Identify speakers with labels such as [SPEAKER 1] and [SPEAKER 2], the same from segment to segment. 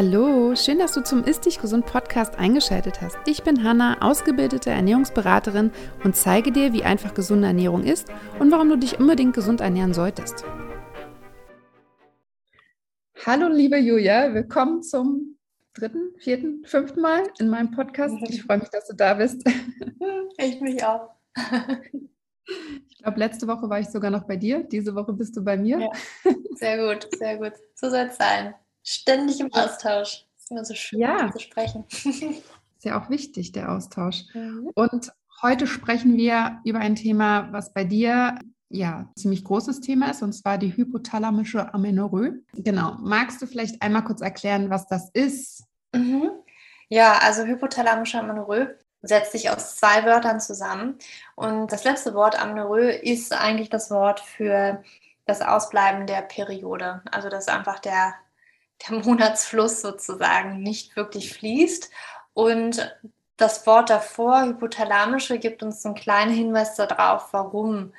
[SPEAKER 1] Hallo, schön, dass du zum Ist Dich Gesund Podcast eingeschaltet hast. Ich bin Hanna, ausgebildete Ernährungsberaterin und zeige dir, wie einfach gesunde Ernährung ist und warum du dich unbedingt gesund ernähren solltest. Hallo, liebe Julia, willkommen zum dritten, vierten, fünften Mal in meinem Podcast. Ich freue mich, dass du da bist.
[SPEAKER 2] Ich mich auch.
[SPEAKER 1] Ich glaube, letzte Woche war ich sogar noch bei dir. Diese Woche bist du bei mir. Ja,
[SPEAKER 2] sehr gut, sehr gut. So soll es sein. Ständig im Austausch. ist immer so schön ja. zu sprechen.
[SPEAKER 1] Ist ja auch wichtig, der Austausch. Mhm. Und heute sprechen wir über ein Thema, was bei dir ja ziemlich großes Thema ist, und zwar die hypothalamische Amenorrhoe. Genau. Magst du vielleicht einmal kurz erklären, was das ist?
[SPEAKER 2] Mhm. Ja, also hypothalamische Amenorrhoe setzt sich aus zwei Wörtern zusammen. Und das letzte Wort Amenorrhoe ist eigentlich das Wort für das Ausbleiben der Periode. Also dass einfach der, der Monatsfluss sozusagen nicht wirklich fließt. Und das Wort davor, hypothalamische, gibt uns einen kleinen Hinweis darauf, warum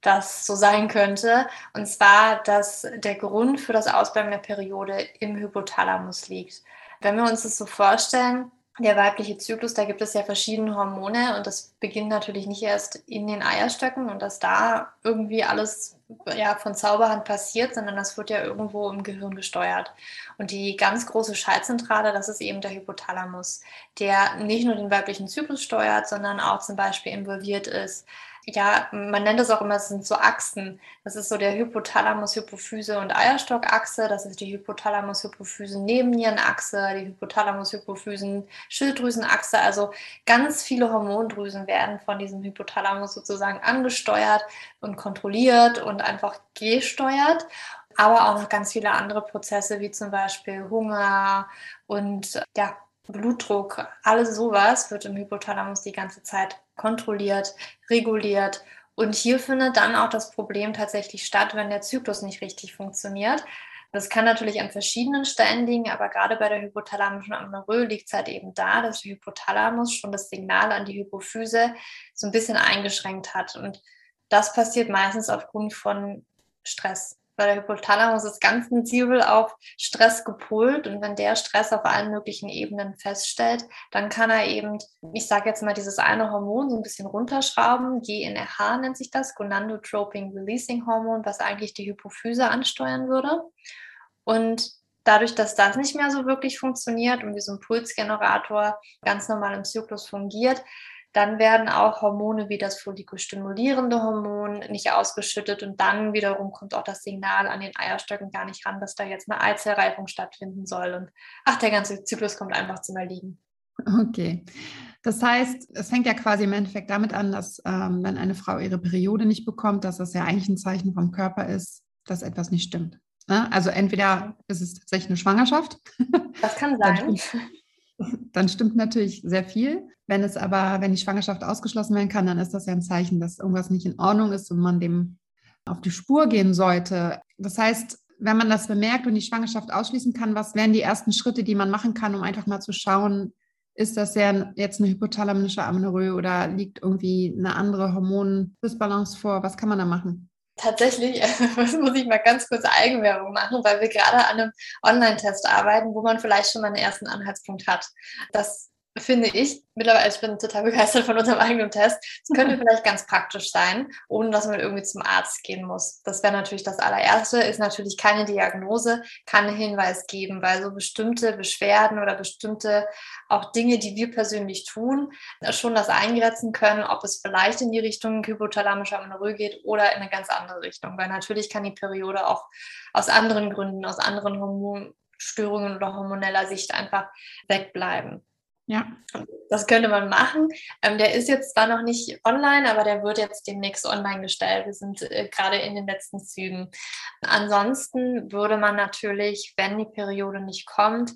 [SPEAKER 2] das so sein könnte. Und zwar, dass der Grund für das Ausbleiben der Periode im Hypothalamus liegt. Wenn wir uns das so vorstellen, der weibliche Zyklus, da gibt es ja verschiedene Hormone und das beginnt natürlich nicht erst in den Eierstöcken und dass da irgendwie alles ja, von Zauberhand passiert, sondern das wird ja irgendwo im Gehirn gesteuert. Und die ganz große Schaltzentrale, das ist eben der Hypothalamus, der nicht nur den weiblichen Zyklus steuert, sondern auch zum Beispiel involviert ist ja, man nennt das auch immer, es sind so Achsen. Das ist so der Hypothalamus, Hypophyse und Eierstockachse. Das ist die Hypothalamus, Hypophyse, Nebennierenachse, die Hypothalamus, Hypophysen, Schilddrüsenachse. Also ganz viele Hormondrüsen werden von diesem Hypothalamus sozusagen angesteuert und kontrolliert und einfach gesteuert. Aber auch noch ganz viele andere Prozesse, wie zum Beispiel Hunger und ja, Blutdruck, alles sowas wird im Hypothalamus die ganze Zeit kontrolliert, reguliert. Und hier findet dann auch das Problem tatsächlich statt, wenn der Zyklus nicht richtig funktioniert. Das kann natürlich an verschiedenen Stellen liegen, aber gerade bei der hypothalamischen Amenorrhoe liegt es halt eben da, dass der Hypothalamus schon das Signal an die Hypophyse so ein bisschen eingeschränkt hat. Und das passiert meistens aufgrund von Stress weil der Hypothalamus ist ganz sensibel auf Stress gepolt und wenn der Stress auf allen möglichen Ebenen feststellt, dann kann er eben, ich sage jetzt mal, dieses eine Hormon so ein bisschen runterschrauben. GNRH nennt sich das, Gonadotropin Releasing Hormon, was eigentlich die Hypophyse ansteuern würde. Und dadurch, dass das nicht mehr so wirklich funktioniert und wie so ein Pulsgenerator ganz normal im Zyklus fungiert, dann werden auch Hormone wie das follikostimulierende Hormon nicht ausgeschüttet und dann wiederum kommt auch das Signal an den Eierstöcken gar nicht ran, dass da jetzt eine Eizellreifung stattfinden soll. Und ach, der ganze Zyklus kommt einfach zum Erliegen.
[SPEAKER 1] Okay. Das heißt, es fängt ja quasi im Endeffekt damit an, dass ähm, wenn eine Frau ihre Periode nicht bekommt, dass das ja eigentlich ein Zeichen vom Körper ist, dass etwas nicht stimmt. Ne? Also entweder ist es tatsächlich eine Schwangerschaft.
[SPEAKER 2] Das kann sein
[SPEAKER 1] dann stimmt natürlich sehr viel. Wenn es aber, wenn die Schwangerschaft ausgeschlossen werden kann, dann ist das ja ein Zeichen, dass irgendwas nicht in Ordnung ist und man dem auf die Spur gehen sollte. Das heißt, wenn man das bemerkt und die Schwangerschaft ausschließen kann, was wären die ersten Schritte, die man machen kann, um einfach mal zu schauen, ist das ja jetzt eine hypothalamische Amenorrhoe oder liegt irgendwie eine andere Hormondisbalance vor? Was kann man da machen?
[SPEAKER 2] Tatsächlich muss ich mal ganz kurz Eigenwerbung machen, weil wir gerade an einem Online-Test arbeiten, wo man vielleicht schon mal einen ersten Anhaltspunkt hat. Das finde ich, mittlerweile, ich bin total begeistert von unserem eigenen Test. Es könnte vielleicht ganz praktisch sein, ohne dass man irgendwie zum Arzt gehen muss. Das wäre natürlich das allererste, ist natürlich keine Diagnose, kann einen Hinweis geben, weil so bestimmte Beschwerden oder bestimmte auch Dinge, die wir persönlich tun, schon das eingrenzen können, ob es vielleicht in die Richtung hypothalamischer Amenorrhoe geht oder in eine ganz andere Richtung. Weil natürlich kann die Periode auch aus anderen Gründen, aus anderen Hormonstörungen oder hormoneller Sicht einfach wegbleiben. Ja. Das könnte man machen. Ähm, der ist jetzt zwar noch nicht online, aber der wird jetzt demnächst online gestellt. Wir sind äh, gerade in den letzten Zügen. Ansonsten würde man natürlich, wenn die Periode nicht kommt,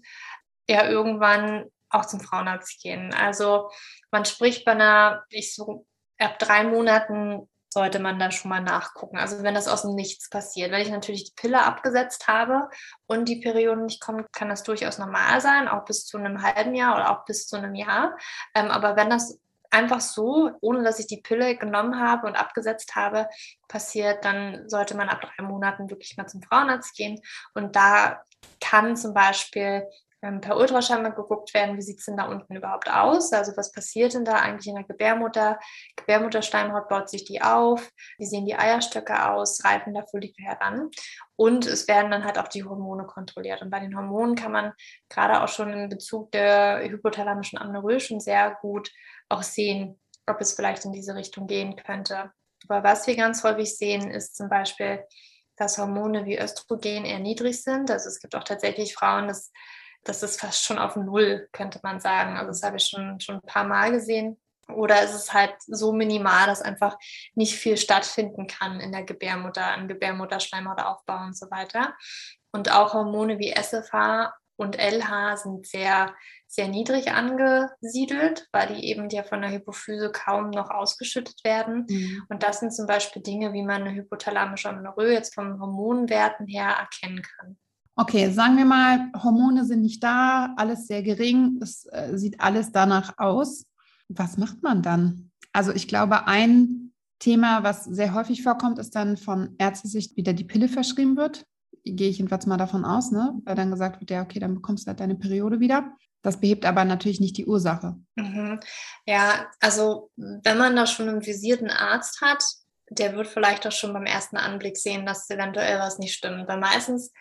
[SPEAKER 2] ja irgendwann auch zum Frauenarzt gehen. Also man spricht bei einer, ich so ab drei Monaten sollte man da schon mal nachgucken. Also wenn das aus dem Nichts passiert. Wenn ich natürlich die Pille abgesetzt habe und die Periode nicht kommt, kann das durchaus normal sein, auch bis zu einem halben Jahr oder auch bis zu einem Jahr. Ähm, aber wenn das einfach so, ohne dass ich die Pille genommen habe und abgesetzt habe, passiert, dann sollte man ab drei Monaten wirklich mal zum Frauenarzt gehen. Und da kann zum Beispiel per Ultraschall mal geguckt werden, wie sieht es denn da unten überhaupt aus? Also was passiert denn da eigentlich in der Gebärmutter? Gebärmutterschleimhaut baut sich die auf? Wie sehen die Eierstöcke aus? Reifen da Follikel heran? Und es werden dann halt auch die Hormone kontrolliert. Und bei den Hormonen kann man gerade auch schon in Bezug der hypothalamischen Amenorrhoe schon sehr gut auch sehen, ob es vielleicht in diese Richtung gehen könnte. Aber was wir ganz häufig sehen, ist zum Beispiel, dass Hormone wie Östrogen eher niedrig sind. Also es gibt auch tatsächlich Frauen, das, das ist fast schon auf Null, könnte man sagen. Also das habe ich schon, schon ein paar Mal gesehen. Oder ist es halt so minimal, dass einfach nicht viel stattfinden kann in der Gebärmutter, an Gebärmutterschleimhautaufbau und so weiter. Und auch Hormone wie SFH und LH sind sehr, sehr niedrig angesiedelt, weil die eben ja von der Hypophyse kaum noch ausgeschüttet werden. Mhm. Und das sind zum Beispiel Dinge, wie man eine hypothalamische Amenorrhoe jetzt vom Hormonwerten her erkennen kann.
[SPEAKER 1] Okay, sagen wir mal, Hormone sind nicht da, alles sehr gering, es äh, sieht alles danach aus. Was macht man dann? Also ich glaube, ein Thema, was sehr häufig vorkommt, ist dann von Ärztesicht wieder die Pille verschrieben wird gehe ich jedenfalls mal davon aus, ne? weil dann gesagt wird, ja, okay, dann bekommst du halt deine Periode wieder. Das behebt aber natürlich nicht die Ursache.
[SPEAKER 2] Mhm. Ja, also wenn man da schon einen visierten Arzt hat, der wird vielleicht auch schon beim ersten Anblick sehen, dass eventuell was nicht stimmt. Weil meistens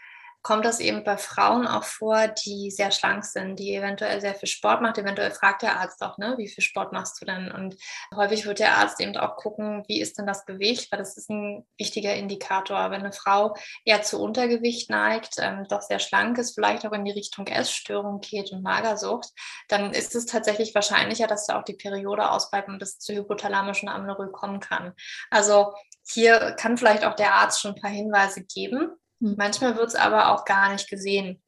[SPEAKER 2] kommt das eben bei Frauen auch vor, die sehr schlank sind, die eventuell sehr viel Sport macht. Eventuell fragt der Arzt auch, ne, wie viel Sport machst du denn? Und häufig wird der Arzt eben auch gucken, wie ist denn das Gewicht, weil das ist ein wichtiger Indikator. Wenn eine Frau eher zu Untergewicht neigt, ähm, doch sehr schlank ist, vielleicht auch in die Richtung Essstörung geht und Magersucht, dann ist es tatsächlich wahrscheinlicher, dass da auch die Periode ausbleibt und es zur hypothalamischen Amenorrhoe kommen kann. Also hier kann vielleicht auch der Arzt schon ein paar Hinweise geben. Hm. Manchmal wird es aber auch gar nicht gesehen,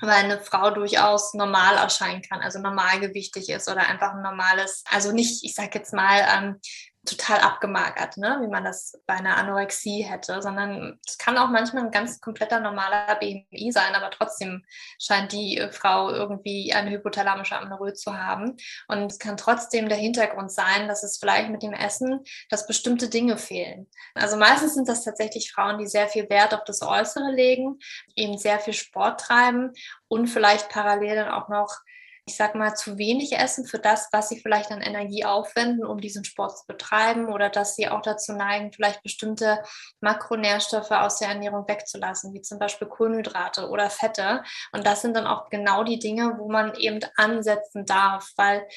[SPEAKER 2] weil eine Frau durchaus normal erscheinen kann, also normalgewichtig ist oder einfach ein normales, also nicht, ich sag jetzt mal, ähm, total abgemagert, ne? wie man das bei einer Anorexie hätte, sondern es kann auch manchmal ein ganz kompletter normaler BMI sein, aber trotzdem scheint die äh, Frau irgendwie eine hypothalamische Amenorrhoe zu haben. Und es kann trotzdem der Hintergrund sein, dass es vielleicht mit dem Essen, dass bestimmte Dinge fehlen. Also meistens sind das tatsächlich Frauen, die sehr viel Wert auf das Äußere legen, eben sehr viel Sport treiben und vielleicht parallel dann auch noch ich sag mal, zu wenig essen für das, was sie vielleicht an Energie aufwenden, um diesen Sport zu betreiben oder dass sie auch dazu neigen, vielleicht bestimmte Makronährstoffe aus der Ernährung wegzulassen, wie zum Beispiel Kohlenhydrate oder Fette. Und das sind dann auch genau die Dinge, wo man eben ansetzen darf, weil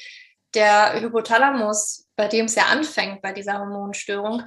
[SPEAKER 2] der Hypothalamus, bei dem es ja anfängt, bei dieser Hormonstörung,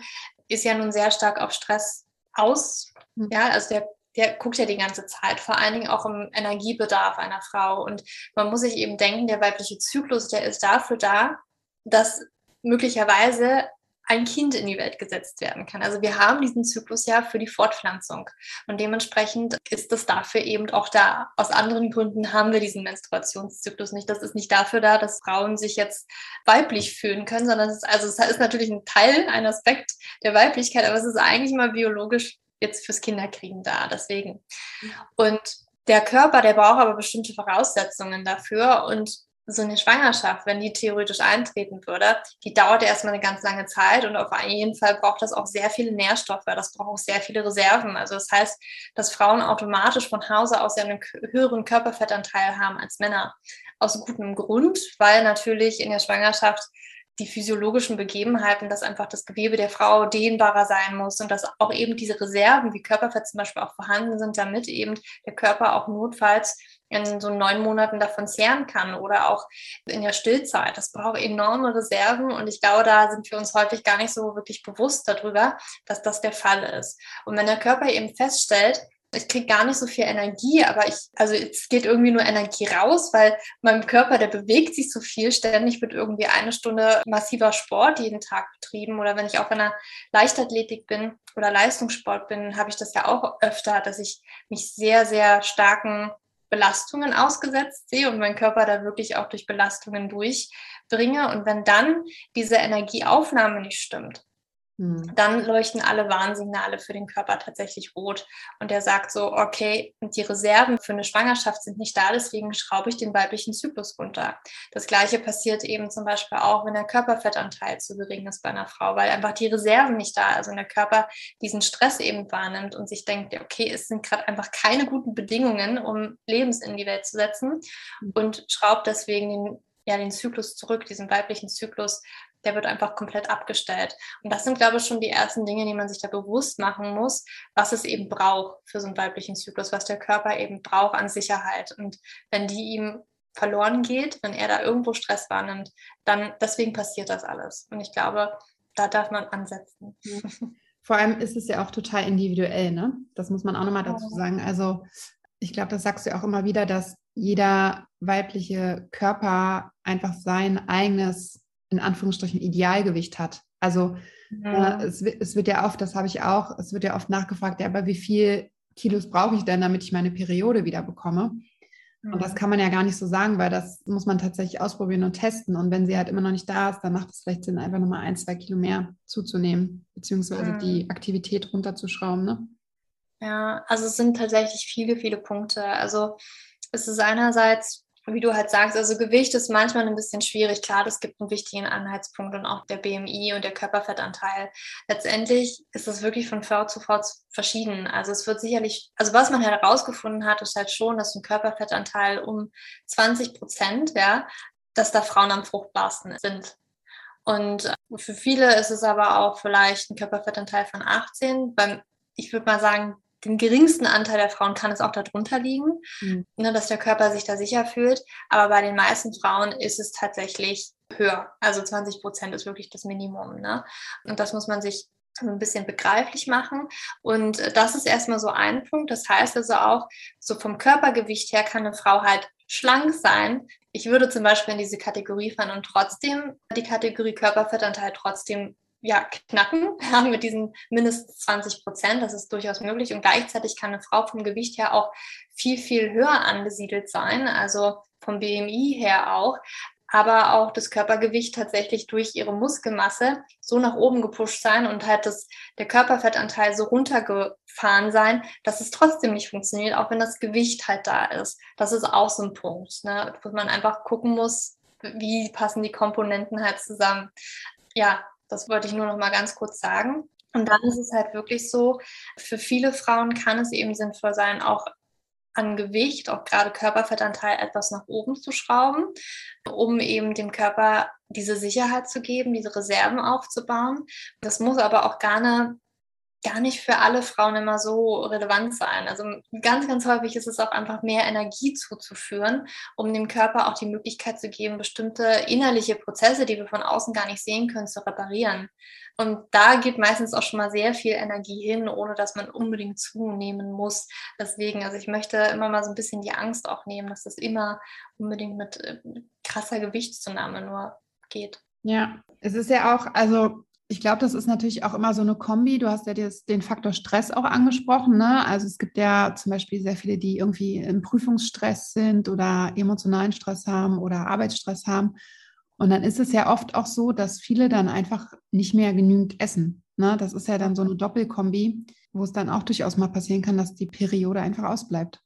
[SPEAKER 2] ist ja nun sehr stark auf Stress aus. Hm. Ja, also der der guckt ja die ganze Zeit, vor allen Dingen auch im Energiebedarf einer Frau. Und man muss sich eben denken, der weibliche Zyklus, der ist dafür da, dass möglicherweise ein Kind in die Welt gesetzt werden kann. Also wir haben diesen Zyklus ja für die Fortpflanzung und dementsprechend ist das dafür eben auch da. Aus anderen Gründen haben wir diesen Menstruationszyklus nicht. Das ist nicht dafür da, dass Frauen sich jetzt weiblich fühlen können, sondern es ist, also es ist natürlich ein Teil, ein Aspekt der Weiblichkeit, aber es ist eigentlich mal biologisch jetzt fürs Kinderkriegen da. Deswegen. Und der Körper, der braucht aber bestimmte Voraussetzungen dafür. Und so eine Schwangerschaft, wenn die theoretisch eintreten würde, die dauert erstmal eine ganz lange Zeit und auf jeden Fall braucht das auch sehr viele Nährstoffe, das braucht auch sehr viele Reserven. Also das heißt, dass Frauen automatisch von Hause aus ja einen höheren Körperfettanteil haben als Männer. Aus gutem Grund, weil natürlich in der Schwangerschaft die physiologischen Begebenheiten, dass einfach das Gewebe der Frau dehnbarer sein muss und dass auch eben diese Reserven wie Körperfett zum Beispiel auch vorhanden sind, damit eben der Körper auch notfalls in so neun Monaten davon zehren kann oder auch in der Stillzeit. Das braucht enorme Reserven und ich glaube, da sind wir uns häufig gar nicht so wirklich bewusst darüber, dass das der Fall ist. Und wenn der Körper eben feststellt, ich kriege gar nicht so viel Energie, aber ich, also es geht irgendwie nur Energie raus, weil mein Körper, der bewegt sich so viel, ständig wird irgendwie eine Stunde massiver Sport jeden Tag betrieben. Oder wenn ich auch in einer Leichtathletik bin oder Leistungssport bin, habe ich das ja auch öfter, dass ich mich sehr, sehr starken Belastungen ausgesetzt sehe und mein Körper da wirklich auch durch Belastungen durchbringe. Und wenn dann diese Energieaufnahme nicht stimmt. Dann leuchten alle Warnsignale für den Körper tatsächlich rot. Und er sagt so, okay, die Reserven für eine Schwangerschaft sind nicht da, deswegen schraube ich den weiblichen Zyklus runter. Das gleiche passiert eben zum Beispiel auch, wenn der Körperfettanteil zu gering ist bei einer Frau, weil einfach die Reserven nicht da, also der Körper diesen Stress eben wahrnimmt und sich denkt, okay, es sind gerade einfach keine guten Bedingungen, um Lebens in die Welt zu setzen hm. und schraubt deswegen den ja, den Zyklus zurück, diesen weiblichen Zyklus der wird einfach komplett abgestellt. Und das sind, glaube ich, schon die ersten Dinge, die man sich da bewusst machen muss, was es eben braucht für so einen weiblichen Zyklus, was der Körper eben braucht an Sicherheit. Und wenn die ihm verloren geht, wenn er da irgendwo Stress wahrnimmt, dann deswegen passiert das alles. Und ich glaube, da darf man ansetzen.
[SPEAKER 1] Vor allem ist es ja auch total individuell, ne? Das muss man auch nochmal dazu sagen. Also ich glaube, das sagst du auch immer wieder, dass jeder weibliche Körper einfach sein eigenes in Anführungsstrichen Idealgewicht hat. Also ja. äh, es, es, wird ja oft, das habe ich auch, es wird ja oft nachgefragt, ja, aber wie viel Kilos brauche ich denn, damit ich meine Periode wieder bekomme? Mhm. Und das kann man ja gar nicht so sagen, weil das muss man tatsächlich ausprobieren und testen. Und wenn sie halt immer noch nicht da ist, dann macht es vielleicht Sinn, einfach nochmal ein, zwei Kilo mehr zuzunehmen, beziehungsweise mhm. die Aktivität runterzuschrauben. Ne?
[SPEAKER 2] Ja, also es sind tatsächlich viele, viele Punkte. Also es ist einerseits wie du halt sagst, also Gewicht ist manchmal ein bisschen schwierig. Klar, das gibt einen wichtigen Anhaltspunkt und auch der BMI und der Körperfettanteil. Letztendlich ist das wirklich von Frau zu Frau verschieden. Also es wird sicherlich, also was man herausgefunden hat, ist halt schon, dass ein Körperfettanteil um 20 Prozent, ja, dass da Frauen am fruchtbarsten sind. Und für viele ist es aber auch vielleicht ein Körperfettanteil von 18. Beim, ich würde mal sagen, den geringsten Anteil der Frauen kann es auch darunter liegen, mhm. ne, dass der Körper sich da sicher fühlt. Aber bei den meisten Frauen ist es tatsächlich höher. Also 20 Prozent ist wirklich das Minimum. Ne? Und das muss man sich ein bisschen begreiflich machen. Und das ist erstmal so ein Punkt. Das heißt also auch, so vom Körpergewicht her kann eine Frau halt schlank sein. Ich würde zum Beispiel in diese Kategorie fallen und trotzdem die Kategorie Körperfettanteil trotzdem ja, knacken mit diesen mindestens 20 Prozent. Das ist durchaus möglich. Und gleichzeitig kann eine Frau vom Gewicht her auch viel, viel höher angesiedelt sein, also vom BMI her auch. Aber auch das Körpergewicht tatsächlich durch ihre Muskelmasse so nach oben gepusht sein und halt das, der Körperfettanteil so runtergefahren sein, dass es trotzdem nicht funktioniert, auch wenn das Gewicht halt da ist. Das ist auch so ein Punkt, ne, wo man einfach gucken muss, wie passen die Komponenten halt zusammen. Ja, das wollte ich nur noch mal ganz kurz sagen. Und dann ist es halt wirklich so, für viele Frauen kann es eben sinnvoll sein, auch an Gewicht, auch gerade Körperfettanteil etwas nach oben zu schrauben, um eben dem Körper diese Sicherheit zu geben, diese Reserven aufzubauen. Das muss aber auch gar nicht gar nicht für alle Frauen immer so relevant sein. Also ganz, ganz häufig ist es auch einfach mehr Energie zuzuführen, um dem Körper auch die Möglichkeit zu geben, bestimmte innerliche Prozesse, die wir von außen gar nicht sehen können, zu reparieren. Und da geht meistens auch schon mal sehr viel Energie hin, ohne dass man unbedingt zunehmen muss. Deswegen, also ich möchte immer mal so ein bisschen die Angst auch nehmen, dass das immer unbedingt mit äh, krasser Gewichtszunahme nur geht.
[SPEAKER 1] Ja, es ist ja auch, also ich glaube, das ist natürlich auch immer so eine Kombi. Du hast ja den Faktor Stress auch angesprochen. Ne? Also es gibt ja zum Beispiel sehr viele, die irgendwie im Prüfungsstress sind oder emotionalen Stress haben oder Arbeitsstress haben. Und dann ist es ja oft auch so, dass viele dann einfach nicht mehr genügend essen. Ne? Das ist ja dann so eine Doppelkombi, wo es dann auch durchaus mal passieren kann, dass die Periode einfach ausbleibt.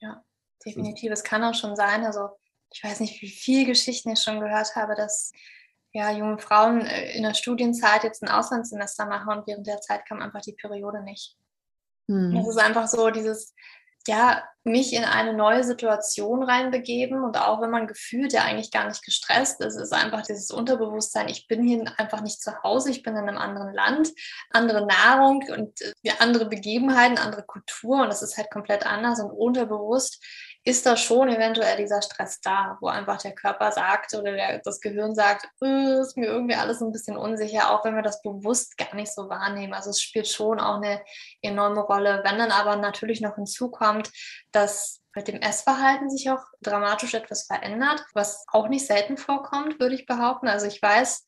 [SPEAKER 2] Ja, definitiv. Es kann auch schon sein, also ich weiß nicht, wie viele Geschichten ich schon gehört habe, dass ja, junge Frauen äh, in der Studienzeit jetzt ein Auslandssemester machen und während der Zeit kam einfach die Periode nicht. Hm. Das ist einfach so dieses, ja, mich in eine neue Situation reinbegeben und auch wenn man gefühlt ja eigentlich gar nicht gestresst ist, ist einfach dieses Unterbewusstsein, ich bin hier einfach nicht zu Hause, ich bin in einem anderen Land, andere Nahrung und äh, andere Begebenheiten, andere Kultur und das ist halt komplett anders und unterbewusst ist da schon eventuell dieser Stress da, wo einfach der Körper sagt oder der, das Gehirn sagt, äh, ist mir irgendwie alles ein bisschen unsicher, auch wenn wir das bewusst gar nicht so wahrnehmen. Also es spielt schon auch eine enorme Rolle. Wenn dann aber natürlich noch hinzukommt, dass mit dem Essverhalten sich auch dramatisch etwas verändert, was auch nicht selten vorkommt, würde ich behaupten. Also ich weiß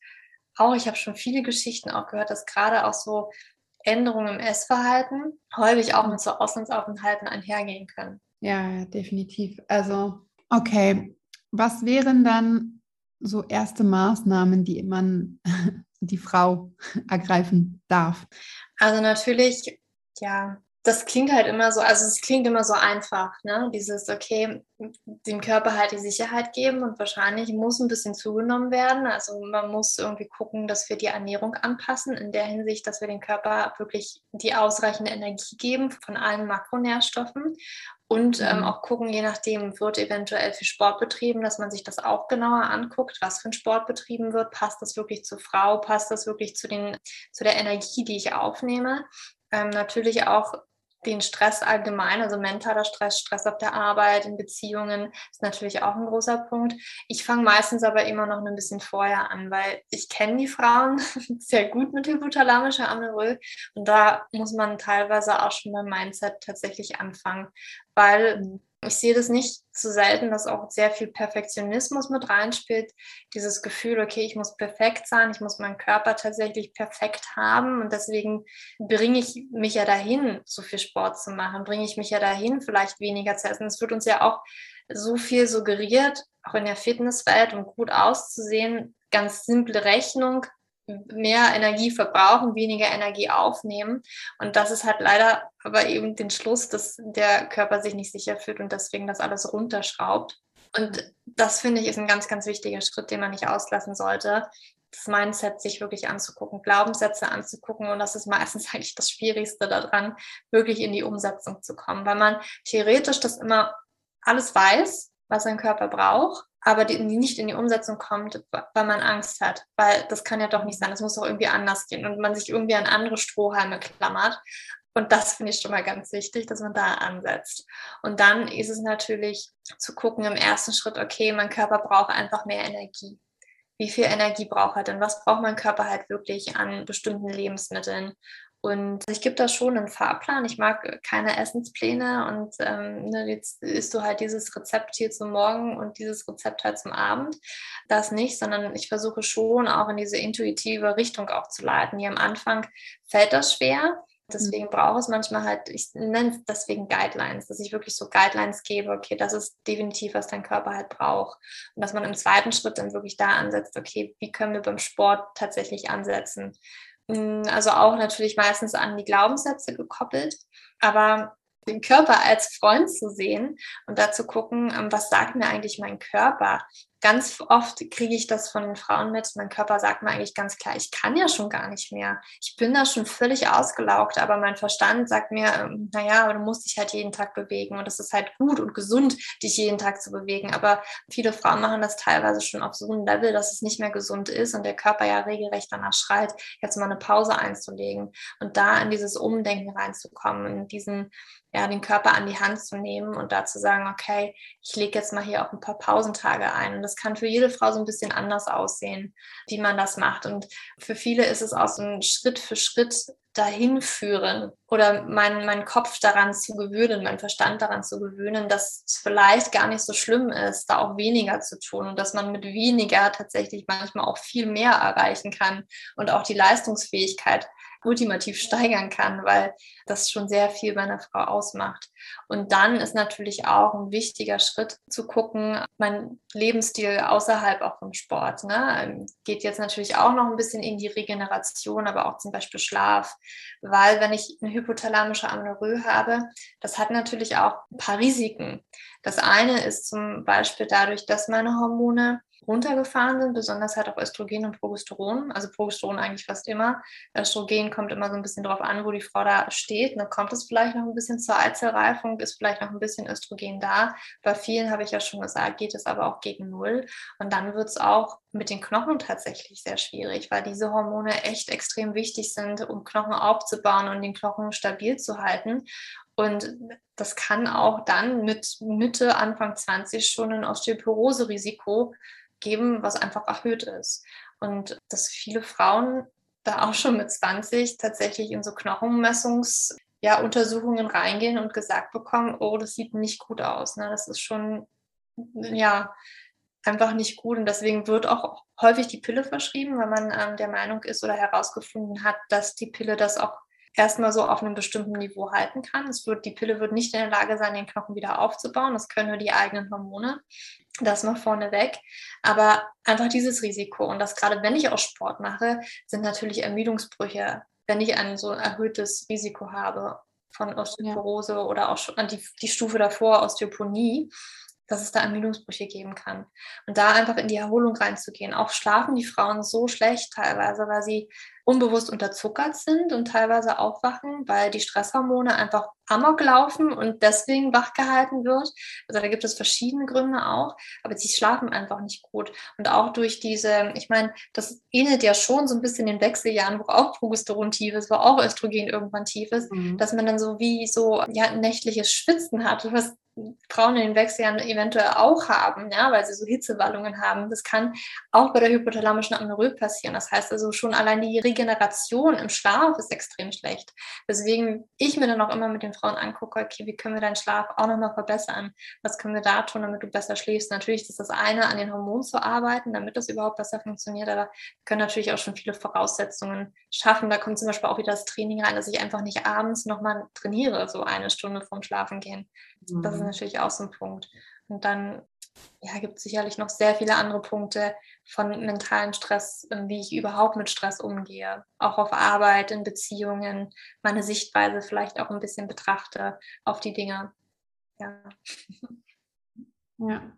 [SPEAKER 2] auch, ich habe schon viele Geschichten auch gehört, dass gerade auch so Änderungen im Essverhalten häufig auch mit so Auslandsaufenthalten einhergehen können.
[SPEAKER 1] Ja, definitiv. Also, okay, was wären dann so erste Maßnahmen, die man die Frau ergreifen darf?
[SPEAKER 2] Also natürlich, ja, das klingt halt immer so, also es klingt immer so einfach, ne? Dieses, okay, dem Körper halt die Sicherheit geben und wahrscheinlich muss ein bisschen zugenommen werden. Also man muss irgendwie gucken, dass wir die Ernährung anpassen, in der Hinsicht, dass wir dem Körper wirklich die ausreichende Energie geben von allen Makronährstoffen und ähm, mhm. auch gucken, je nachdem, wird eventuell viel Sport betrieben, dass man sich das auch genauer anguckt, was für ein Sport betrieben wird. Passt das wirklich zur Frau? Passt das wirklich zu, den, zu der Energie, die ich aufnehme? Ähm, natürlich auch den Stress allgemein, also mentaler Stress, Stress auf der Arbeit, in Beziehungen, ist natürlich auch ein großer Punkt. Ich fange meistens aber immer noch ein bisschen vorher an, weil ich kenne die Frauen sehr gut mit hypothalamischer Amenorrhoe und da muss man teilweise auch schon beim Mindset tatsächlich anfangen, weil ich sehe das nicht zu selten, dass auch sehr viel Perfektionismus mit reinspielt. Dieses Gefühl, okay, ich muss perfekt sein, ich muss meinen Körper tatsächlich perfekt haben und deswegen bringe ich mich ja dahin, so viel Sport zu machen, bringe ich mich ja dahin, vielleicht weniger zu essen. Es wird uns ja auch so viel suggeriert, auch in der Fitnesswelt, um gut auszusehen. Ganz simple Rechnung, mehr Energie verbrauchen, weniger Energie aufnehmen. Und das ist halt leider aber eben den Schluss, dass der Körper sich nicht sicher fühlt und deswegen das alles runterschraubt. Und das finde ich ist ein ganz, ganz wichtiger Schritt, den man nicht auslassen sollte. Das Mindset sich wirklich anzugucken, Glaubenssätze anzugucken. Und das ist meistens eigentlich das Schwierigste daran, wirklich in die Umsetzung zu kommen, weil man theoretisch das immer alles weiß, was sein Körper braucht aber die, nicht in die Umsetzung kommt, weil man Angst hat. Weil das kann ja doch nicht sein, das muss doch irgendwie anders gehen und man sich irgendwie an andere Strohhalme klammert. Und das finde ich schon mal ganz wichtig, dass man da ansetzt. Und dann ist es natürlich zu gucken im ersten Schritt, okay, mein Körper braucht einfach mehr Energie. Wie viel Energie braucht er denn? Was braucht mein Körper halt wirklich an bestimmten Lebensmitteln? Und ich gebe da schon einen Fahrplan. Ich mag keine Essenspläne und ähm, ne, jetzt isst du halt dieses Rezept hier zum Morgen und dieses Rezept halt zum Abend. Das nicht, sondern ich versuche schon auch in diese intuitive Richtung auch zu leiten. Hier am Anfang fällt das schwer. Deswegen mhm. brauche es manchmal halt, ich nenne es deswegen Guidelines, dass ich wirklich so Guidelines gebe, okay, das ist definitiv, was dein Körper halt braucht. Und dass man im zweiten Schritt dann wirklich da ansetzt, okay, wie können wir beim Sport tatsächlich ansetzen? Mm, also auch natürlich meistens an die Glaubenssätze gekoppelt, aber den Körper als Freund zu sehen und da zu gucken, ähm, was sagt mir eigentlich mein Körper? Ganz oft kriege ich das von den Frauen mit. Mein Körper sagt mir eigentlich ganz klar, ich kann ja schon gar nicht mehr. Ich bin da schon völlig ausgelaugt, aber mein Verstand sagt mir, ähm, naja, du musst dich halt jeden Tag bewegen und es ist halt gut und gesund, dich jeden Tag zu bewegen. Aber viele Frauen machen das teilweise schon auf so einem Level, dass es nicht mehr gesund ist und der Körper ja regelrecht danach schreit, jetzt mal eine Pause einzulegen und da in dieses Umdenken reinzukommen, in diesen ja, den Körper an die Hand zu nehmen und da zu sagen, okay, ich lege jetzt mal hier auch ein paar Pausentage ein. Und das kann für jede Frau so ein bisschen anders aussehen, wie man das macht. Und für viele ist es auch so ein Schritt für Schritt dahin führen oder meinen mein Kopf daran zu gewöhnen, meinen Verstand daran zu gewöhnen, dass es vielleicht gar nicht so schlimm ist, da auch weniger zu tun und dass man mit weniger tatsächlich manchmal auch viel mehr erreichen kann und auch die Leistungsfähigkeit ultimativ steigern kann, weil das schon sehr viel bei einer Frau ausmacht. Und dann ist natürlich auch ein wichtiger Schritt zu gucken, mein Lebensstil außerhalb auch vom Sport. Ne? Geht jetzt natürlich auch noch ein bisschen in die Regeneration, aber auch zum Beispiel Schlaf, weil wenn ich eine hypothalamische Amenorrhoe habe, das hat natürlich auch ein paar Risiken. Das eine ist zum Beispiel dadurch, dass meine Hormone runtergefahren sind, besonders halt auch Östrogen und Progesteron. Also Progesteron eigentlich fast immer. Östrogen kommt immer so ein bisschen drauf an, wo die Frau da steht. Dann kommt es vielleicht noch ein bisschen zur Eizellreifung, ist vielleicht noch ein bisschen Östrogen da. Bei vielen habe ich ja schon gesagt, geht es aber auch gegen Null. Und dann wird es auch mit den Knochen tatsächlich sehr schwierig, weil diese Hormone echt extrem wichtig sind, um Knochen aufzubauen und den Knochen stabil zu halten. Und das kann auch dann mit Mitte, Anfang 20 schon ein Osteoporose-Risiko geben, was einfach erhöht ist. Und dass viele Frauen da auch schon mit 20 tatsächlich in so Knochenmessungs- ja, Untersuchungen reingehen und gesagt bekommen, oh, das sieht nicht gut aus. Ne? Das ist schon, ja, einfach nicht gut. Und deswegen wird auch häufig die Pille verschrieben, weil man ähm, der Meinung ist oder herausgefunden hat, dass die Pille das auch erstmal so auf einem bestimmten Niveau halten kann. Es wird, die Pille wird nicht in der Lage sein, den Knochen wieder aufzubauen. Das können nur die eigenen Hormone. Das mal vorneweg. Aber einfach dieses Risiko und das gerade wenn ich auch Sport mache, sind natürlich Ermüdungsbrüche, wenn ich ein so erhöhtes Risiko habe von Osteoporose ja. oder auch schon die, die Stufe davor Osteoponie dass es da Ermüdungsbrüche geben kann. Und da einfach in die Erholung reinzugehen. Auch schlafen die Frauen so schlecht teilweise, weil sie unbewusst unterzuckert sind und teilweise aufwachen, weil die Stresshormone einfach amok laufen und deswegen wachgehalten wird. Also da gibt es verschiedene Gründe auch, aber sie schlafen einfach nicht gut. Und auch durch diese, ich meine, das ähnelt ja schon so ein bisschen den Wechseljahren, wo auch Progesteron tief ist, wo auch Östrogen irgendwann tief ist, mhm. dass man dann so wie so ja, nächtliches Schwitzen hat, was Frauen in den Wechseljahren eventuell auch haben, ja, weil sie so Hitzewallungen haben. Das kann auch bei der hypothalamischen Amenorrhoe passieren. Das heißt also schon allein die Regeneration im Schlaf ist extrem schlecht. Deswegen ich mir dann auch immer mit den Frauen angucke, okay, wie können wir deinen Schlaf auch nochmal verbessern? Was können wir da tun, damit du besser schläfst? Natürlich ist das eine, an den Hormonen zu arbeiten, damit das überhaupt besser funktioniert, aber wir können natürlich auch schon viele Voraussetzungen schaffen. Da kommt zum Beispiel auch wieder das Training rein, dass ich einfach nicht abends nochmal trainiere, so eine Stunde vorm Schlafen gehen. Das ist mhm. Natürlich auch so ein Punkt. Und dann ja, gibt es sicherlich noch sehr viele andere Punkte von mentalen Stress, wie ich überhaupt mit Stress umgehe. Auch auf Arbeit, in Beziehungen, meine Sichtweise vielleicht auch ein bisschen betrachte auf die Dinge. Ja.
[SPEAKER 1] Ja.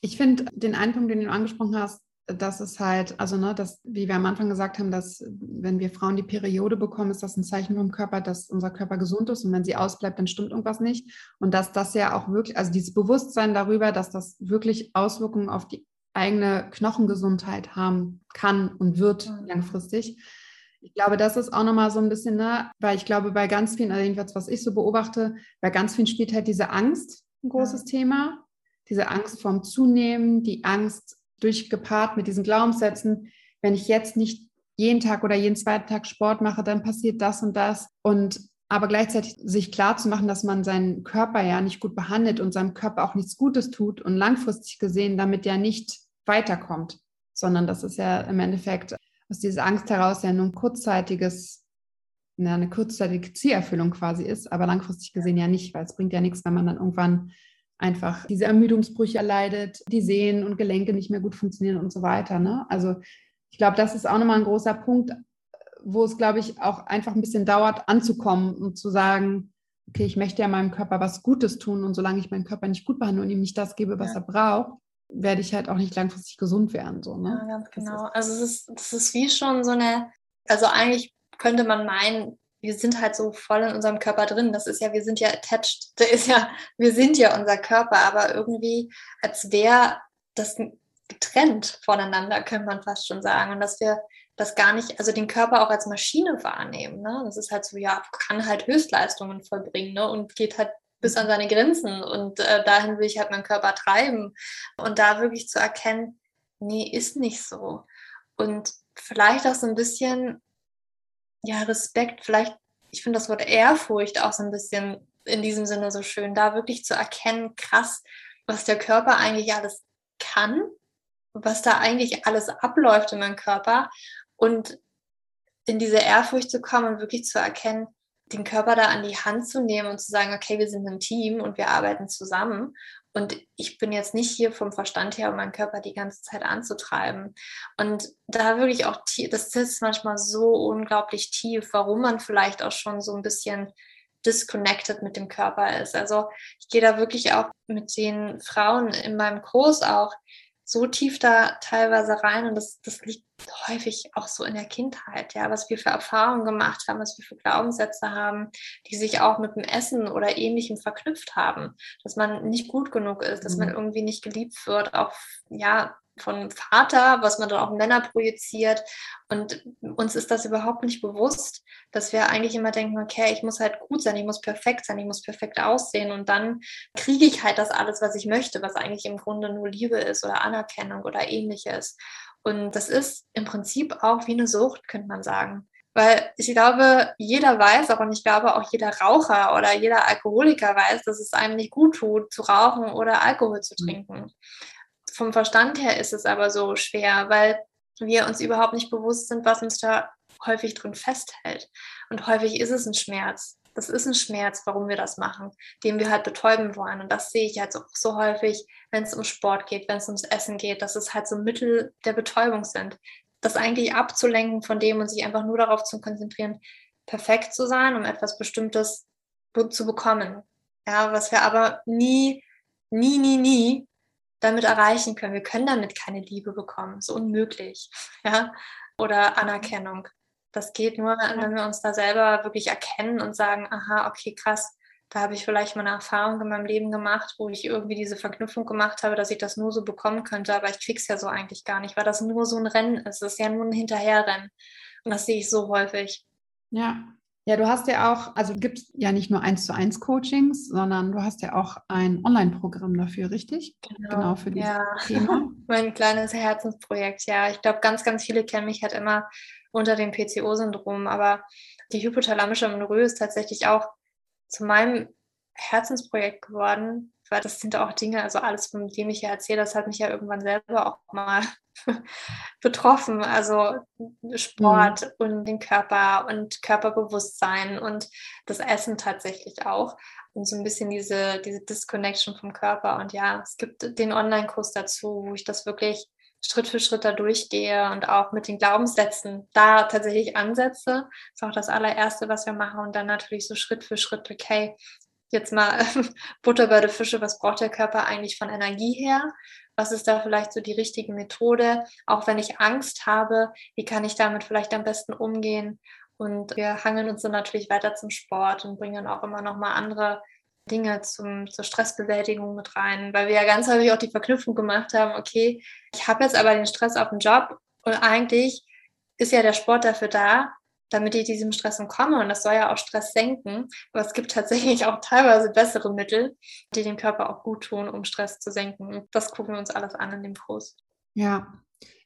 [SPEAKER 1] Ich finde den einen Punkt, den du angesprochen hast, das ist halt, also ne, das, wie wir am Anfang gesagt haben, dass wenn wir Frauen die Periode bekommen, ist das ein Zeichen vom Körper, dass unser Körper gesund ist und wenn sie ausbleibt, dann stimmt irgendwas nicht. Und dass das ja auch wirklich, also dieses Bewusstsein darüber, dass das wirklich Auswirkungen auf die eigene Knochengesundheit haben kann und wird mhm. langfristig. Ich glaube, das ist auch nochmal so ein bisschen, ne, weil ich glaube, bei ganz vielen, also jedenfalls, was ich so beobachte, bei ganz vielen spielt halt diese Angst ein großes ja. Thema. Diese Angst vorm Zunehmen, die Angst durchgepaart mit diesen Glaubenssätzen, wenn ich jetzt nicht jeden Tag oder jeden zweiten Tag Sport mache, dann passiert das und das. Und aber gleichzeitig sich klar zu machen, dass man seinen Körper ja nicht gut behandelt und seinem Körper auch nichts Gutes tut und langfristig gesehen damit ja nicht weiterkommt, sondern das ist ja im Endeffekt aus dieser Angst heraus ja nur ein kurzzeitiges, eine kurzzeitige Zielerfüllung quasi ist, aber langfristig gesehen ja nicht, weil es bringt ja nichts, wenn man dann irgendwann einfach diese Ermüdungsbrüche erleidet, die Sehnen und Gelenke nicht mehr gut funktionieren und so weiter. Ne? Also ich glaube, das ist auch nochmal ein großer Punkt, wo es, glaube ich, auch einfach ein bisschen dauert, anzukommen und zu sagen, okay, ich möchte ja meinem Körper was Gutes tun und solange ich meinen Körper nicht gut behandle und ihm nicht das gebe, was ja. er braucht, werde ich halt auch nicht langfristig gesund werden. So, ne?
[SPEAKER 2] Ja, ganz genau. Also es ist, ist wie schon so eine, also eigentlich könnte man meinen, wir sind halt so voll in unserem Körper drin. Das ist ja, wir sind ja attached. Da ist ja, wir sind ja unser Körper, aber irgendwie, als wäre das getrennt voneinander, könnte man fast schon sagen. Und dass wir das gar nicht, also den Körper auch als Maschine wahrnehmen. Ne? Das ist halt so, ja, kann halt Höchstleistungen vollbringen ne? und geht halt bis an seine Grenzen. Und äh, dahin will ich halt meinen Körper treiben. Und da wirklich zu erkennen, nee, ist nicht so. Und vielleicht auch so ein bisschen ja, Respekt, vielleicht, ich finde das Wort Ehrfurcht auch so ein bisschen in diesem Sinne so schön, da wirklich zu erkennen, krass, was der Körper eigentlich alles kann, was da eigentlich alles abläuft in meinem Körper und in diese Ehrfurcht zu kommen und wirklich zu erkennen, den Körper da an die Hand zu nehmen und zu sagen, okay, wir sind ein Team und wir arbeiten zusammen und ich bin jetzt nicht hier vom Verstand her, um meinen Körper die ganze Zeit anzutreiben. Und da wirklich auch, das sitzt manchmal so unglaublich tief, warum man vielleicht auch schon so ein bisschen disconnected mit dem Körper ist. Also ich gehe da wirklich auch mit den Frauen in meinem Kurs auch so tief da teilweise rein und das, das liegt häufig auch so in der Kindheit, ja, was wir für Erfahrungen gemacht haben, was wir für Glaubenssätze haben, die sich auch mit dem Essen oder ähnlichem verknüpft haben, dass man nicht gut genug ist, dass man mhm. irgendwie nicht geliebt wird, auch ja, von Vater, was man dann auch Männer projiziert. Und uns ist das überhaupt nicht bewusst, dass wir eigentlich immer denken, okay, ich muss halt gut sein, ich muss perfekt sein, ich muss perfekt aussehen und dann kriege ich halt das alles, was ich möchte, was eigentlich im Grunde nur Liebe ist oder Anerkennung oder ähnliches. Und das ist im Prinzip auch wie eine Sucht, könnte man sagen. Weil ich glaube, jeder weiß auch und ich glaube auch jeder Raucher oder jeder Alkoholiker weiß, dass es einem nicht gut tut, zu rauchen oder Alkohol zu mhm. trinken vom Verstand her ist es aber so schwer, weil wir uns überhaupt nicht bewusst sind, was uns da häufig drin festhält. Und häufig ist es ein Schmerz. Das ist ein Schmerz, warum wir das machen, den wir halt betäuben wollen. Und das sehe ich halt so, so häufig, wenn es um Sport geht, wenn es ums Essen geht, dass es halt so Mittel der Betäubung sind. Das eigentlich abzulenken von dem und sich einfach nur darauf zu konzentrieren, perfekt zu sein, um etwas Bestimmtes zu bekommen. Ja, was wir aber nie, nie, nie, nie damit erreichen können. Wir können damit keine Liebe bekommen. So unmöglich. Ja, oder Anerkennung. Das geht nur, wenn wir uns da selber wirklich erkennen und sagen, aha, okay, krass, da habe ich vielleicht mal eine Erfahrung in meinem Leben gemacht, wo ich irgendwie diese Verknüpfung gemacht habe, dass ich das nur so bekommen könnte, aber ich krieg's ja so eigentlich gar nicht, weil das nur so ein Rennen ist. Es ist ja nur ein Hinterherrennen. Und das sehe ich so häufig.
[SPEAKER 1] Ja, ja, du hast ja auch, also gibt es ja nicht nur eins zu eins Coachings, sondern du hast ja auch ein Online-Programm dafür, richtig?
[SPEAKER 2] Genau, genau für dieses ja. Thema. mein kleines Herzensprojekt, ja. Ich glaube, ganz, ganz viele kennen mich halt immer unter dem PCO-Syndrom, aber die hypothalamische Amenorrhoe ist tatsächlich auch zu meinem Herzensprojekt geworden, weil das sind auch Dinge, also alles, von dem ich ja erzähle, das hat mich ja irgendwann selber auch mal betroffen. Also Sport mhm. und den Körper und Körperbewusstsein und das Essen tatsächlich auch. Und so ein bisschen diese, diese Disconnection vom Körper. Und ja, es gibt den Online-Kurs dazu, wo ich das wirklich Schritt für Schritt da durchgehe und auch mit den Glaubenssätzen da tatsächlich ansetze. Das ist auch das allererste, was wir machen. Und dann natürlich so Schritt für Schritt, okay, jetzt mal Butter bei der Fische, was braucht der Körper eigentlich von Energie her? Was ist da vielleicht so die richtige Methode? Auch wenn ich Angst habe, wie kann ich damit vielleicht am besten umgehen? Und wir hangeln uns dann natürlich weiter zum Sport und bringen auch immer noch mal andere Dinge zum, zur Stressbewältigung mit rein, weil wir ja ganz häufig auch die Verknüpfung gemacht haben, okay, ich habe jetzt aber den Stress auf dem Job und eigentlich ist ja der Sport dafür da, damit ich diesem Stress entkomme. Und das soll ja auch Stress senken. Aber es gibt tatsächlich auch teilweise bessere Mittel, die dem Körper auch gut tun, um Stress zu senken. Und das gucken wir uns alles an in dem Kurs.
[SPEAKER 1] Ja,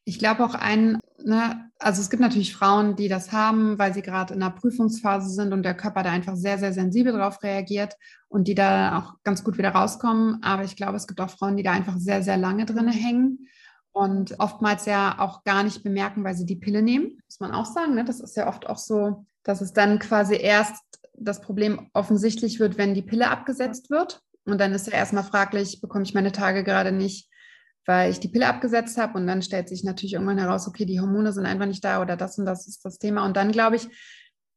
[SPEAKER 1] ich glaube auch ein, ne, also es gibt natürlich Frauen, die das haben, weil sie gerade in einer Prüfungsphase sind und der Körper da einfach sehr, sehr sensibel darauf reagiert und die da auch ganz gut wieder rauskommen. Aber ich glaube, es gibt auch Frauen, die da einfach sehr, sehr lange drin hängen und oftmals ja auch gar nicht bemerken, weil sie die Pille nehmen, muss man auch sagen. Ne? Das ist ja oft auch so, dass es dann quasi erst das Problem offensichtlich wird, wenn die Pille abgesetzt wird. Und dann ist ja erstmal fraglich, bekomme ich meine Tage gerade nicht, weil ich die Pille abgesetzt habe. Und dann stellt sich natürlich irgendwann heraus, okay, die Hormone sind einfach nicht da oder das und das ist das Thema. Und dann glaube ich,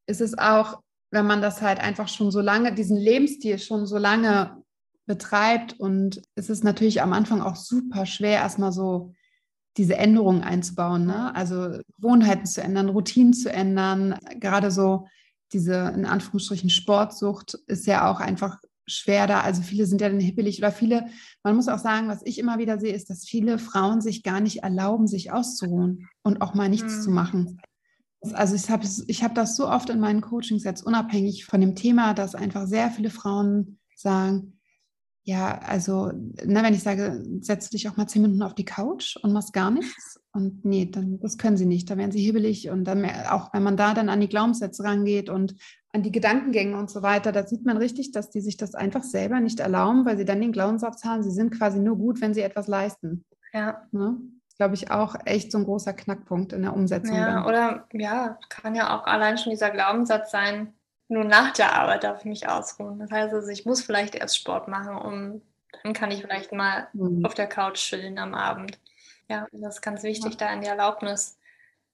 [SPEAKER 1] ist es auch, wenn man das halt einfach schon so lange, diesen Lebensstil schon so lange betreibt und es ist natürlich am Anfang auch super schwer, erstmal so diese Änderungen einzubauen. Ne? Also Gewohnheiten zu ändern, Routinen zu ändern. Gerade so diese in Anführungsstrichen Sportsucht ist ja auch einfach schwer da. Also viele sind ja dann hippelig oder viele, man muss auch sagen, was ich immer wieder sehe, ist, dass viele Frauen sich gar nicht erlauben, sich auszuruhen und auch mal nichts mhm. zu machen. Also ich habe ich hab das so oft in meinen Coachings jetzt unabhängig von dem Thema, dass einfach sehr viele Frauen sagen, ja, also, na, wenn ich sage, setz dich auch mal zehn Minuten auf die Couch und machst gar nichts. Und nee, dann, das können sie nicht. Da werden sie hibbelig. Und dann, auch wenn man da dann an die Glaubenssätze rangeht und an die Gedankengänge und so weiter, da sieht man richtig, dass die sich das einfach selber nicht erlauben, weil sie dann den Glaubenssatz haben, sie sind quasi nur gut, wenn sie etwas leisten.
[SPEAKER 2] Ja.
[SPEAKER 1] Ne? glaube ich, auch echt so ein großer Knackpunkt in der Umsetzung.
[SPEAKER 2] Ja, dann. oder ja, kann ja auch allein schon dieser Glaubenssatz sein, nur nach der Arbeit darf ich mich ausruhen. Das heißt also, ich muss vielleicht erst Sport machen, um dann kann ich vielleicht mal mhm. auf der Couch chillen am Abend. Ja, das ist ganz wichtig, ja. da in die Erlaubnis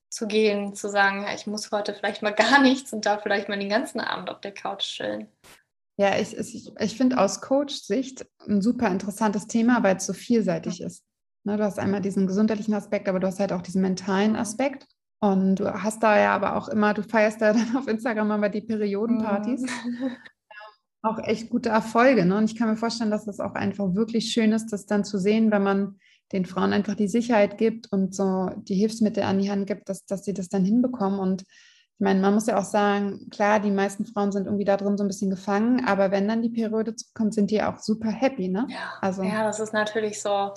[SPEAKER 2] zu gehen, zu sagen, ja, ich muss heute vielleicht mal gar nichts und darf vielleicht mal den ganzen Abend auf der Couch chillen.
[SPEAKER 1] Ja, ich, ich, ich finde aus Coach-Sicht ein super interessantes Thema, weil es so vielseitig ist. Ne, du hast einmal diesen gesundheitlichen Aspekt, aber du hast halt auch diesen mentalen Aspekt. Und du hast da ja aber auch immer, du feierst da dann auf Instagram immer die Periodenpartys. Mhm. Auch echt gute Erfolge. Ne? Und ich kann mir vorstellen, dass das auch einfach wirklich schön ist, das dann zu sehen, wenn man den Frauen einfach die Sicherheit gibt und so die Hilfsmittel an die Hand gibt, dass, dass sie das dann hinbekommen. Und ich meine, man muss ja auch sagen, klar, die meisten Frauen sind irgendwie da drin so ein bisschen gefangen, aber wenn dann die Periode zurückkommt, sind die auch super happy, ne?
[SPEAKER 2] Ja, also, ja das ist natürlich so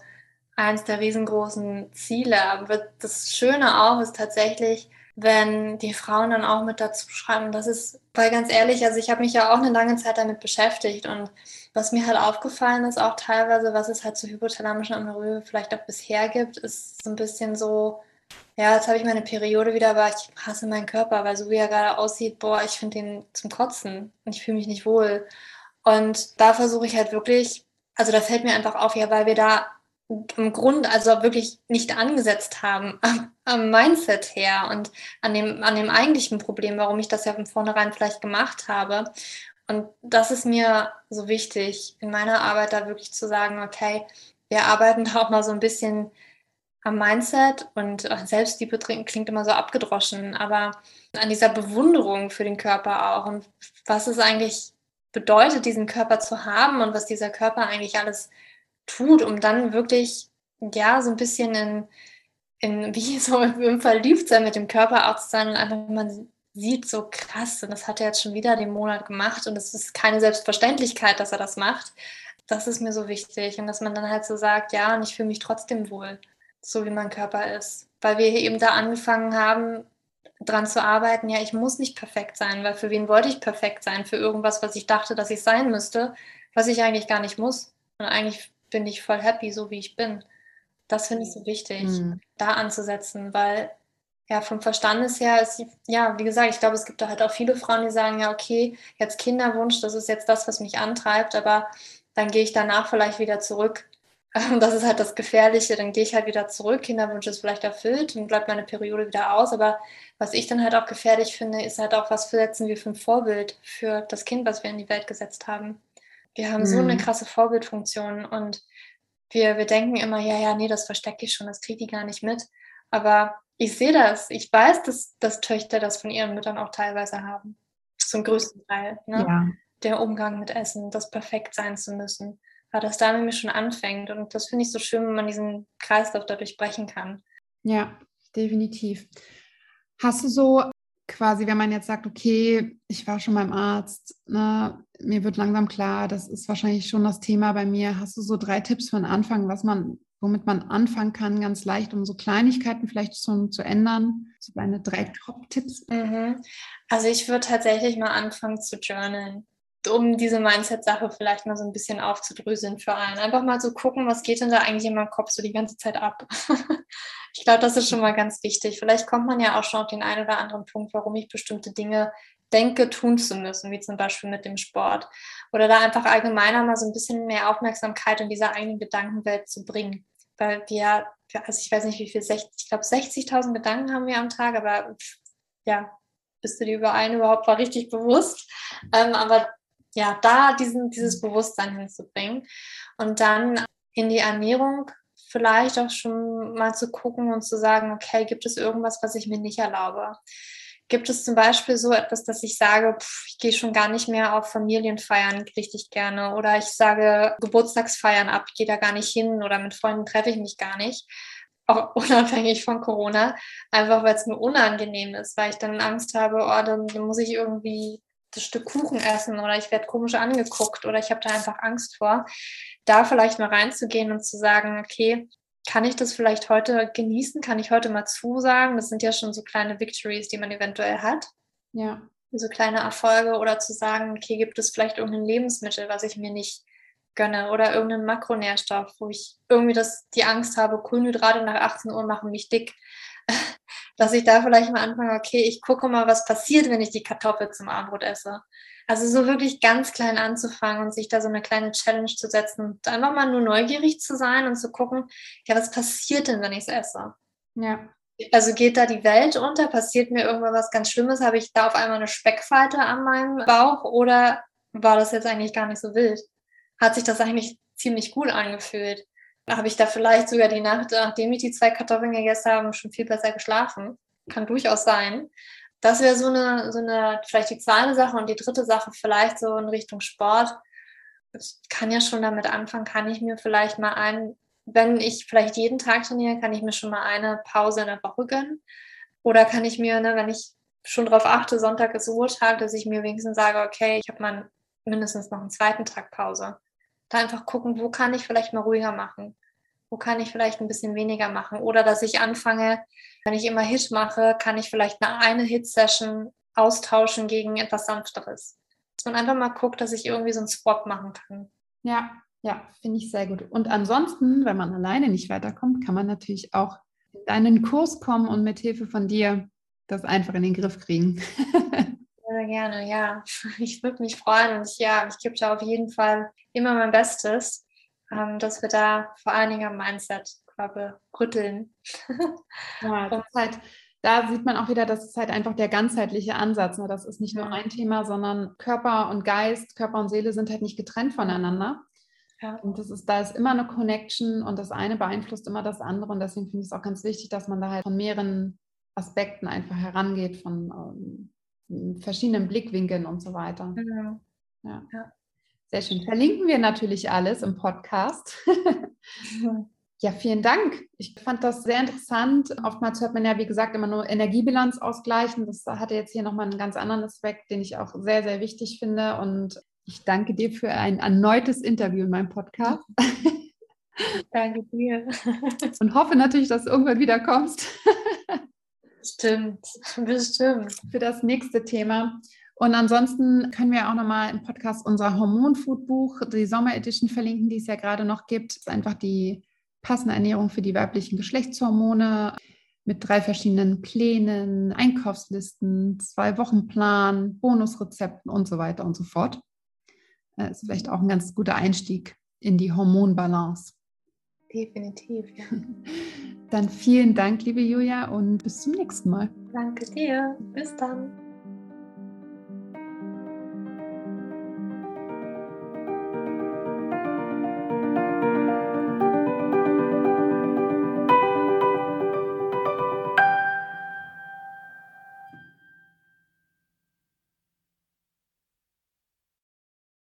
[SPEAKER 2] eins der riesengroßen Ziele. Aber das Schöne auch ist tatsächlich, wenn die Frauen dann auch mit dazu schreiben, das ist, weil ganz ehrlich, also ich habe mich ja auch eine lange Zeit damit beschäftigt und was mir halt aufgefallen ist, auch teilweise, was es halt zur hypothalamischen Amenorrhoe vielleicht auch bisher gibt, ist so ein bisschen so, Ja, jetzt habe ich meine Periode wieder, aber ich hasse meinen Körper, weil so wie er gerade aussieht, boah, ich finde den zum Kotzen und ich fühle mich nicht wohl. Und da versuche ich halt wirklich, also da fällt mir einfach auf, ja, weil wir da im Grund also wirklich nicht angesetzt haben am, am, Mindset her und an dem, an dem eigentlichen Problem, warum ich das ja von vornherein vielleicht gemacht habe. Und das ist mir so wichtig, in meiner Arbeit da wirklich zu sagen, okay, wir arbeiten da auch mal so ein bisschen am Mindset und äh, Selbstliebe klingt immer so abgedroschen, aber an dieser Bewunderung für den Körper auch und was es eigentlich bedeutet, diesen Körper zu haben und was dieser Körper eigentlich alles tut, um dann wirklich, ja, so ein bisschen in, in wie so im Verliebtsein mit dem Körper auch zu sein und einfach, man sieht so krass und das hat er jetzt schon wieder den Monat gemacht und es ist keine Selbstverständlichkeit, dass er das macht. Das ist mir so wichtig und dass man dann halt so sagt, ja, und ich fühle mich trotzdem wohl so wie mein Körper ist. Weil wir eben da angefangen haben, dran zu arbeiten, ja, ich muss nicht perfekt sein, weil für wen wollte ich perfekt sein? Für irgendwas, was ich dachte, dass ich sein müsste, was ich eigentlich gar nicht muss. Und eigentlich bin ich voll happy, so wie ich bin. Das finde ich so wichtig, mhm. da anzusetzen, weil ja, vom Verstandes her ist, ja, wie gesagt, ich glaube, es gibt da halt auch viele Frauen, die sagen, ja, okay, jetzt Kinderwunsch, das ist jetzt das, was mich antreibt, aber dann gehe ich danach vielleicht wieder zurück das ist halt das Gefährliche. Dann gehe ich halt wieder zurück, Kinderwunsch ist vielleicht erfüllt und bleibt meine Periode wieder aus. Aber was ich dann halt auch gefährlich finde, ist halt auch, was setzen wir für ein Vorbild für das Kind, was wir in die Welt gesetzt haben. Wir haben mhm. so eine mhm. krasse Vorbildfunktion und wir, wir denken immer, ja, ja, nee, das verstecke ich schon, das kriege ich gar nicht mit. Aber ich sehe das. Ich weiß, dass, dass Töchter das von ihren Müttern auch teilweise haben. Zum größten Teil. Ne? Ja. Der Umgang mit Essen, das perfekt sein zu müssen aber dass da nämlich schon anfängt. Und das finde ich so schön, wenn man diesen Kreislauf dadurch brechen kann.
[SPEAKER 1] Ja, definitiv. Hast du so quasi, wenn man jetzt sagt, okay, ich war schon beim Arzt, ne, mir wird langsam klar, das ist wahrscheinlich schon das Thema bei mir. Hast du so drei Tipps für den Anfang, was man, womit man anfangen kann, ganz leicht, um so Kleinigkeiten vielleicht schon zu ändern? So deine drei Top-Tipps?
[SPEAKER 2] Mhm. Also ich würde tatsächlich mal anfangen zu journalen um diese Mindset-Sache vielleicht mal so ein bisschen aufzudröseln für einen. Einfach mal so gucken, was geht denn da eigentlich in meinem Kopf so die ganze Zeit ab. ich glaube, das ist schon mal ganz wichtig. Vielleicht kommt man ja auch schon auf den einen oder anderen Punkt, warum ich bestimmte Dinge denke, tun zu müssen, wie zum Beispiel mit dem Sport. Oder da einfach allgemeiner mal so ein bisschen mehr Aufmerksamkeit in dieser eigenen Gedankenwelt zu bringen. Weil wir, also ich weiß nicht, wie viel, 60, ich glaube 60.000 Gedanken haben wir am Tag, aber ja, bist du dir über einen überhaupt mal richtig bewusst? Ähm, aber ja, da diesen, dieses Bewusstsein hinzubringen und dann in die Ernährung vielleicht auch schon mal zu gucken und zu sagen, okay, gibt es irgendwas, was ich mir nicht erlaube? Gibt es zum Beispiel so etwas, dass ich sage, pff, ich gehe schon gar nicht mehr auf Familienfeiern richtig gerne oder ich sage Geburtstagsfeiern ab, ich gehe da gar nicht hin oder mit Freunden treffe ich mich gar nicht, auch unabhängig von Corona, einfach weil es mir unangenehm ist, weil ich dann Angst habe, oh, dann muss ich irgendwie das Stück Kuchen essen oder ich werde komisch angeguckt oder ich habe da einfach Angst vor, da vielleicht mal reinzugehen und zu sagen, okay, kann ich das vielleicht heute genießen? Kann ich heute mal zusagen? Das sind ja schon so kleine Victories, die man eventuell hat.
[SPEAKER 1] Ja.
[SPEAKER 2] So kleine Erfolge oder zu sagen, okay, gibt es vielleicht irgendein Lebensmittel, was ich mir nicht gönne oder irgendeinen Makronährstoff, wo ich irgendwie das, die Angst habe, Kohlenhydrate nach 18 Uhr machen mich dick dass ich da vielleicht mal anfange, okay, ich gucke mal, was passiert, wenn ich die Kartoffel zum Abendbrot esse. Also so wirklich ganz klein anzufangen und sich da so eine kleine Challenge zu setzen und einfach mal nur neugierig zu sein und zu gucken, ja, was passiert denn, wenn ich es esse?
[SPEAKER 1] Ja.
[SPEAKER 2] Also geht da die Welt unter? Passiert mir irgendwann was ganz Schlimmes? Habe ich da auf einmal eine Speckfalte an meinem Bauch oder war das jetzt eigentlich gar nicht so wild? Hat sich das eigentlich ziemlich gut angefühlt? Habe ich da vielleicht sogar die Nacht, nachdem ich die zwei Kartoffeln gegessen habe, schon viel besser geschlafen. Kann durchaus sein. Das wäre so eine, so eine, vielleicht die zweite Sache und die dritte Sache vielleicht so in Richtung Sport. Ich kann ja schon damit anfangen, kann ich mir vielleicht mal ein, wenn ich vielleicht jeden Tag trainiere, kann ich mir schon mal eine Pause in der Woche gönnen. Oder kann ich mir, ne, wenn ich schon darauf achte, Sonntag ist Ruhetag, dass ich mir wenigstens sage, okay, ich habe mal mindestens noch einen zweiten Tag Pause da einfach gucken, wo kann ich vielleicht mal ruhiger machen? Wo kann ich vielleicht ein bisschen weniger machen? Oder dass ich anfange, wenn ich immer Hit mache, kann ich vielleicht eine, Hit-Session austauschen gegen etwas Sanfteres. Dass man einfach mal guckt, dass ich irgendwie so einen Swap machen kann.
[SPEAKER 1] Ja, ja, finde ich sehr gut. Und ansonsten, wenn man alleine nicht weiterkommt, kann man natürlich auch in deinen Kurs kommen und mit Hilfe von dir das einfach in den Griff kriegen.
[SPEAKER 2] Sehr gerne, ja. Ich würde mich freuen und ich, ja, ich gebe da auf jeden Fall immer mein Bestes, ähm, dass wir da vor allen Dingen am Mindset quasi rütteln.
[SPEAKER 1] Ja, halt, da sieht man auch wieder, das ist halt einfach der ganzheitliche Ansatz. Ne? Das ist nicht nur ein Thema, sondern Körper und Geist, Körper und Seele sind halt nicht getrennt voneinander. Ja. Und das ist, da ist immer eine Connection und das eine beeinflusst immer das andere. Und deswegen finde ich es auch ganz wichtig, dass man da halt von mehreren Aspekten einfach herangeht, von ähm, verschiedenen Blickwinkeln und so weiter. Ja. ja. ja. Sehr schön. Verlinken wir natürlich alles im Podcast. Ja, vielen Dank. Ich fand das sehr interessant. Oftmals hört man ja, wie gesagt, immer nur Energiebilanz ausgleichen. Das hatte jetzt hier nochmal einen ganz anderen Aspekt, den ich auch sehr, sehr wichtig finde. Und ich danke dir für ein erneutes Interview in meinem Podcast.
[SPEAKER 2] Danke dir.
[SPEAKER 1] Und hoffe natürlich, dass du irgendwann wieder kommst.
[SPEAKER 2] Stimmt, bestimmt.
[SPEAKER 1] Für das nächste Thema. Und ansonsten können wir auch nochmal im Podcast unser Hormonfoodbuch, die Sommer Edition verlinken, die es ja gerade noch gibt. Das ist einfach die passende Ernährung für die weiblichen Geschlechtshormone mit drei verschiedenen Plänen, Einkaufslisten, zwei Wochenplan, Bonusrezepten und so weiter und so fort. Das äh, ist vielleicht auch ein ganz guter Einstieg in die Hormonbalance.
[SPEAKER 2] Definitiv, ja.
[SPEAKER 1] Dann vielen Dank, liebe Julia, und bis zum nächsten Mal.
[SPEAKER 2] Danke dir. Bis dann.